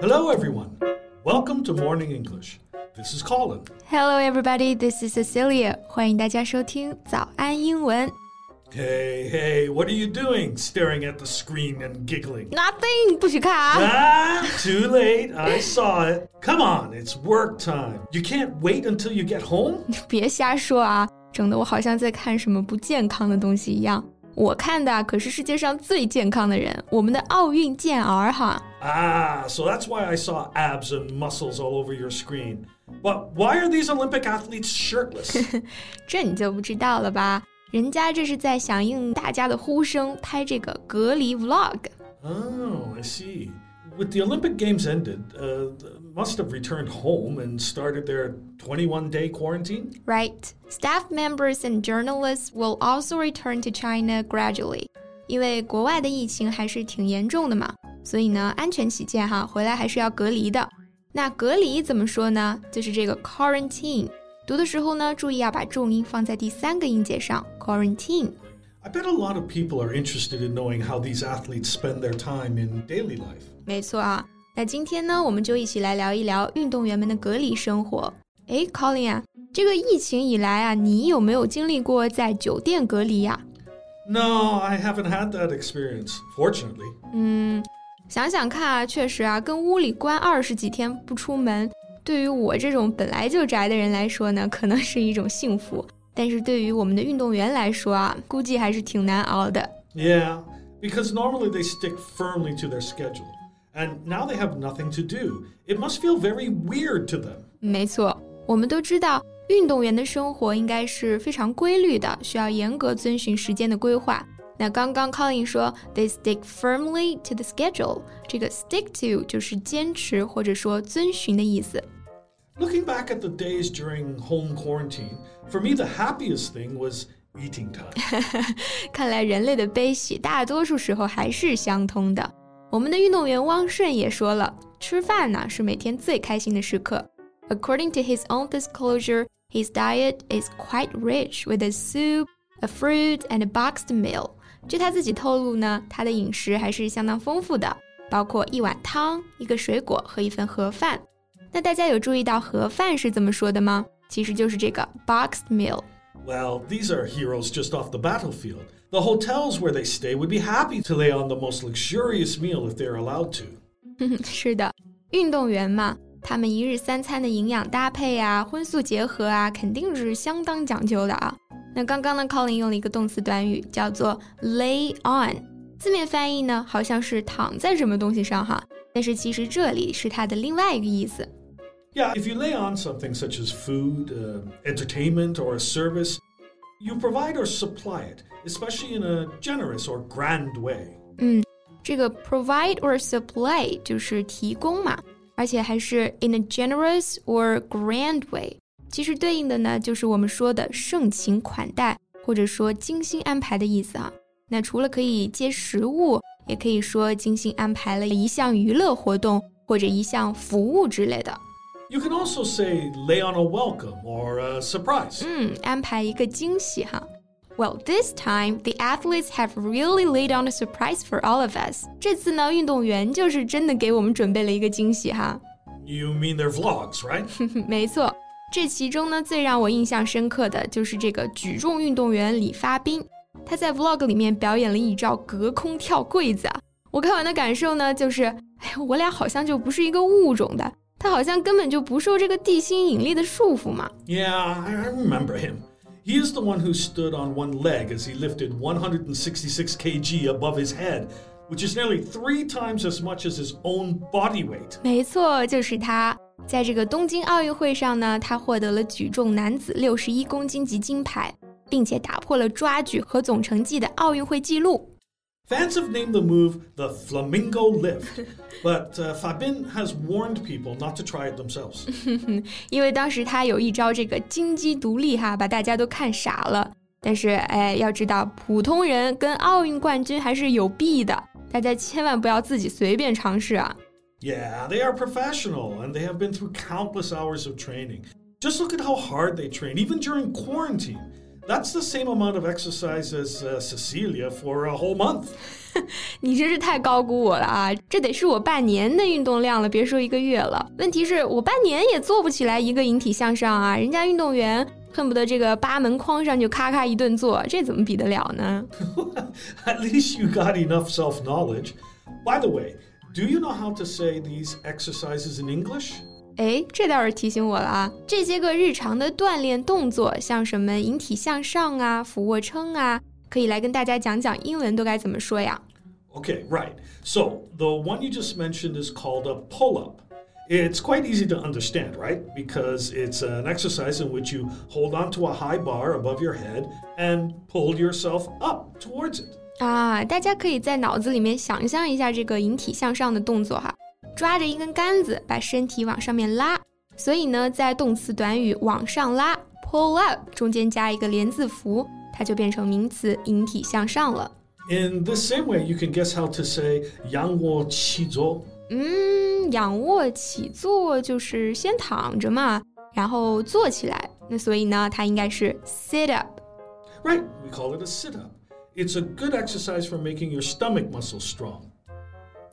Hello, everyone. Welcome to Morning English. This is Colin. Hello, everybody. This is Cecilia. 欢迎大家收听早安英文。 Hey, hey, what are you doing? Staring at the screen and giggling. Nothing，不许看啊！ Ah, too late. I saw it. Come on, it's work time. You can't wait until you get home? 别瞎说啊，整得我好像在看什么不健康的东西一样。 我看的可是世界上最健康的人，我们的奥运健儿哈。 Ah, so that's why I saw abs and muscles all over your screen. But why are these Olympic athletes shirtless? 这你就不知道了吧？人家这是在响应大家的呼声，拍这个隔离 vlog。 oh, I see. With the Olympic Games ended, uh, must have returned home and started their 21 day quarantine? Right. Staff members and journalists will also return to China gradually. 因为国外的疫情还是挺严重的嘛，所以呢，安全起见哈，回来还是要隔离的。那隔离怎么说呢？就是这个 quarantine。读的时候呢，注意要把重音放在第三个音节上，quarantine。 I bet a lot of people are interested in knowing how these athletes spend their time in daily life. 没错啊， 那今天呢，我们就一起来聊一聊运动员们的隔离生活。诶 c o l i n 啊，这个疫情以来啊，你有没有经历过在酒店隔离呀、 No, I haven't had that experience, fortunately. 嗯，想想看啊，确实啊，跟屋里关二十几天不出门，对于我这种本来就宅的人来说呢，可能是一种幸福。但是对于我们的运动员来说啊，估计还是挺难熬的。 Yeah, because normally they stick firmly to their schedule. And now they have nothing to do. It must feel very weird to them. 没错，我们都知道，运动员的生活应该是非常规律的，需要严格遵循时间的规划。那刚刚 Colin 说 they stick firmly to the schedule，这个 stick to 就是坚持或者说遵循的意思。 Looking back at the days during home quarantine, for me, the happiest thing was eating time. 看来人类的悲喜大多数时候还是相通的。 我们的运动员汪顺也说了，吃饭呢是每天最开心的时刻。According to his own disclosure, his diet is quite rich with a soup, a fruit, and a boxed meal. 据他自己透露呢，他的饮食还是相当丰富的，包括一碗汤、一个水果和一份盒饭。那大家有注意到盒饭是怎么说的吗？其实就是这个 boxed meal。 Well, these are heroes just off the battlefield. The hotels where they stay would be happy to lay on the most luxurious meal if they're allowed to. 是的，运动员嘛，他们一日三餐的营养搭配啊，荤素结合啊，肯定是相当讲究的啊。那刚刚呢，Colin 用了一个动词短语，叫做 lay on，字面翻译呢好像是躺在什么东西上哈，但是其实这里是它的另外一个意思。 Yeah, if you lay on something such as food, uh, entertainment, or a service, you provide or supply it, especially in a generous or grand way. 嗯，这个 provide or supply 就是提供嘛，而且还是 in a generous or grand way。其实对应的呢，就是我们说的盛情款待，或者说精心安排的意思啊。那除了可以接食物，也可以说精心安排了一项娱乐活动或者一项服务之类的。You can also say lay on a welcome or a surprise. 嗯，安排一个惊喜哈。Well, this time the athletes have really laid on a surprise for all of us. 这次呢，运动员就是真的给我们准备了一个惊喜哈。 You mean their vlogs, right? 没错，这其中呢，最让我印象深刻的就是这个举重运动员李发斌，他在 vlog 里面表演了一招隔空跳柜子啊。我看完的感受呢，就是，哎呀，我俩好像就不是一个物种的， 他好像根本就不受这个地心引力的束缚嘛。Yeah, I remember him. He is the one who stood on one leg as he lifted 166 kg above his head, which is nearly three times as much as his own body weight. 没错，就是他。在这个东京奥运会上呢，他获得了举重男子六十一公斤级金牌，并且打破了抓举和总成绩的奥运会纪录。Fans have named the move the Flamingo Lift, but uh, Fabin has warned people not to try it themselves. 因为当时他有一招这个金鸡独立哈，把大家都看傻了。但是哎，要知道普通人跟奥运冠军还是有弊的，大家千万不要自己随便尝试啊。 Yeah, they are professional and they have been through countless hours of training. Just look at how hard they train, even during quarantine. That's the same amount of exercise as uh, Cecilia for a whole month. 你真是太高估我了啊！这得是我半年的运动量了，别说一个月了。问题是我半年也做不起来一个引体向上啊！人家运动员恨不得这个八门框上就咔咔一顿做，这怎么比得了呢？At least you got enough self knowledge. By the way, do you know how to say these exercises in English? 哎，这倒是提醒我了啊！这些个日常的锻炼动作，像什么引体向上啊、俯卧撑啊，可以来跟大家讲讲英文都该怎么说呀？Okay, right. So the one you just mentioned is called a pull up. It's quite easy to understand, right? Because it's an exercise in which you hold onto a high bar above your head and pull yourself up towards it. 啊，大家可以在脑子里面想象一下这个引体向上的动作哈。 抓着一根杆子，把身体往上面拉。所以呢，在动词短语往上拉 （pull up） 中间加一个连字符，它就变成名词引体向上了。In the same way, you can guess how to say 仰卧起坐。嗯，仰卧起坐就是先躺着嘛，然后坐起来。那所以呢，它应该是 sit up。Right, we call it a sit up. It's a good exercise for making your stomach muscles strong.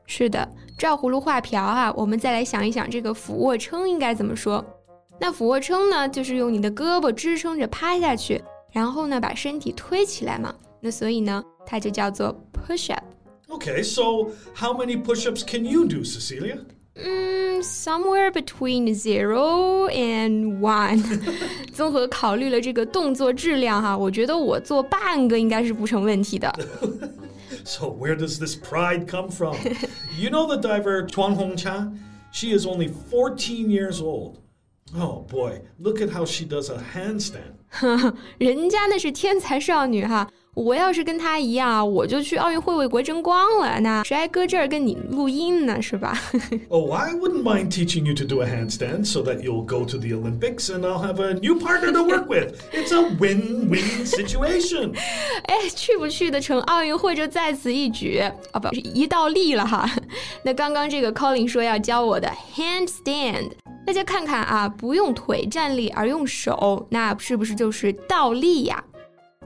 是的，照葫芦画瓢哈，我们再来想一想这个俯卧撑应该怎么说。那俯卧撑呢，就是用你的胳膊支撑着趴下去，然后呢把身体推起来嘛。那所以呢，它就叫做 push up。Okay, so how many push-ups can you do, Cecilia? 嗯，somewhere between zero and one。综合考虑了这个动作质量哈，我觉得我做半个应该是不成问题的。So where does this pride come from? you know the diver Quan Hongchan? She is only 14 years old. Oh boy, look at how she does a handstand. 人家那是天才少女哈，我要是跟他一样，我就去奥运会为国争光了。那谁还搁这儿跟你录音呢？是吧？Oh, I wouldn't mind teaching you to do a handstand so that you'll go to the Olympics and I'll have a new partner to work with. It's a win-win situation. 哎，去不去得成奥运会就在此一举啊，不，一倒立了哈。那刚刚这个 Colin 说要教我的 handstand，大家看看啊，不用腿站立而用手，那是不是就是倒立呀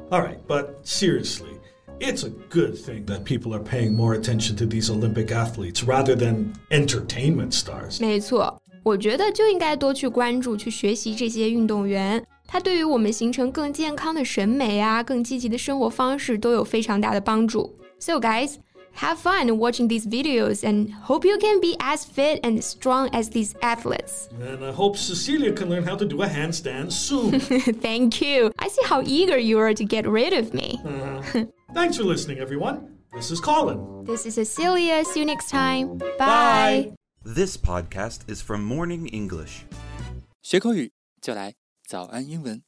？all right, but seriously, it's a good thing that people are paying more attention to these Olympic athletes rather than entertainment stars. 没错，我觉得就应该多去关注、去学习这些运动员，他对于我们形成更健康的审美啊、更积极的生活方式都有非常大的帮助。So guys, have fun watching these videos and hope you can be as fit and strong as these athletes. And I hope Cecilia can learn how to do a handstand soon. Thank you. I see how eager you are to get rid of me. Uh, thanks for listening, everyone. This is Colin. This is Cecilia. See you next time. Bye. Bye. This podcast is from Morning English. 学口语就来早安英文。